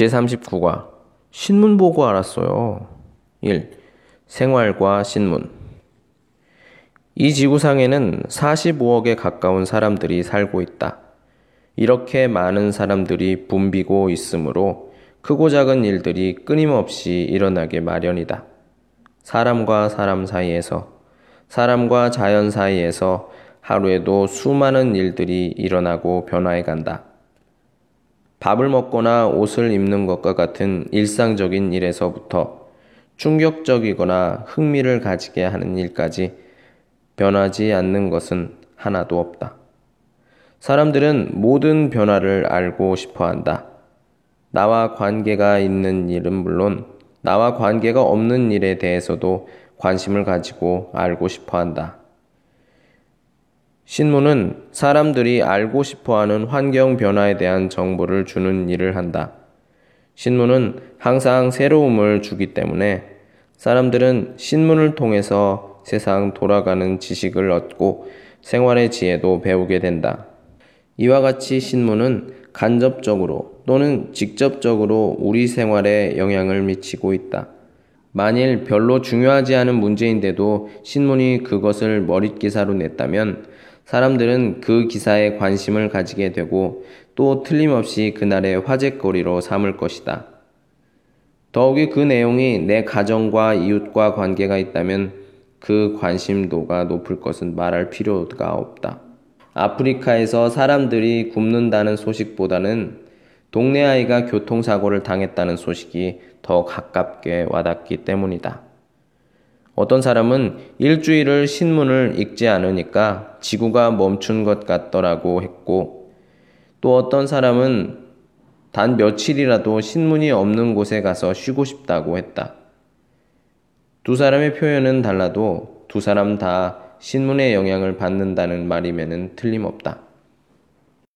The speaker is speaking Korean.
제39과 신문 보고 알았어요. 1. 생활과 신문 이 지구상에는 45억에 가까운 사람들이 살고 있다. 이렇게 많은 사람들이 붐비고 있으므로 크고 작은 일들이 끊임없이 일어나게 마련이다. 사람과 사람 사이에서, 사람과 자연 사이에서 하루에도 수많은 일들이 일어나고 변화해 간다. 밥을 먹거나 옷을 입는 것과 같은 일상적인 일에서부터 충격적이거나 흥미를 가지게 하는 일까지 변하지 않는 것은 하나도 없다. 사람들은 모든 변화를 알고 싶어 한다. 나와 관계가 있는 일은 물론 나와 관계가 없는 일에 대해서도 관심을 가지고 알고 싶어 한다. 신문은 사람들이 알고 싶어 하는 환경 변화에 대한 정보를 주는 일을 한다. 신문은 항상 새로움을 주기 때문에 사람들은 신문을 통해서 세상 돌아가는 지식을 얻고 생활의 지혜도 배우게 된다. 이와 같이 신문은 간접적으로 또는 직접적으로 우리 생활에 영향을 미치고 있다. 만일 별로 중요하지 않은 문제인데도 신문이 그것을 머릿기사로 냈다면 사람들은 그 기사에 관심을 가지게 되고 또 틀림없이 그날의 화제거리로 삼을 것이다. 더욱이 그 내용이 내 가정과 이웃과 관계가 있다면 그 관심도가 높을 것은 말할 필요가 없다. 아프리카에서 사람들이 굶는다는 소식보다는 동네 아이가 교통사고를 당했다는 소식이 더 가깝게 와닿기 때문이다. 어떤 사람은 일주일을 신문을 읽지 않으니까 지구가 멈춘 것 같더라고 했고, 또 어떤 사람은 단 며칠이라도 신문이 없는 곳에 가서 쉬고 싶다고 했다. 두 사람의 표현은 달라도 두 사람 다 신문의 영향을 받는다는 말임에는 틀림없다.